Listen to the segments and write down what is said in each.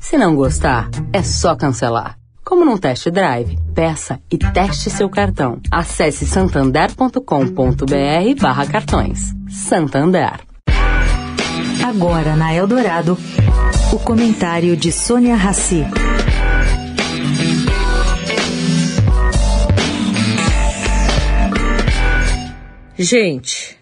Se não gostar, é só cancelar. Como num test drive, peça e teste seu cartão. Acesse santander.com.br barra cartões. Santander. Agora na Eldorado, o comentário de Sônia Rassi. Gente,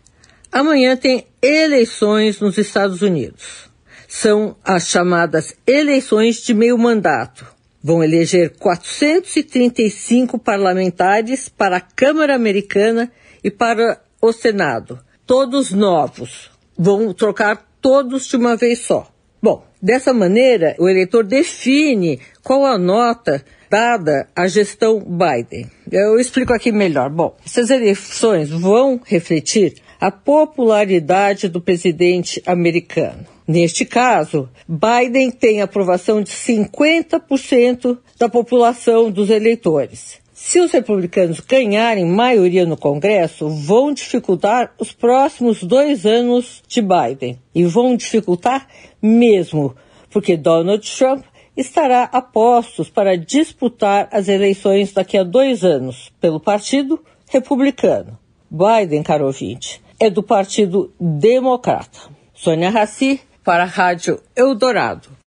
amanhã tem eleições nos Estados Unidos. São as chamadas eleições de meio mandato. Vão eleger 435 parlamentares para a Câmara Americana e para o Senado. Todos novos. Vão trocar todos de uma vez só. Bom, dessa maneira, o eleitor define qual a nota dada à gestão Biden. Eu explico aqui melhor. Bom, essas eleições vão refletir a popularidade do presidente americano. Neste caso, Biden tem aprovação de 50% da população dos eleitores. Se os republicanos ganharem maioria no Congresso, vão dificultar os próximos dois anos de Biden. E vão dificultar mesmo, porque Donald Trump estará a postos para disputar as eleições daqui a dois anos pelo Partido Republicano. Biden, caro ouvinte, é do Partido Democrata. Sônia Raci, para a Rádio Eldorado.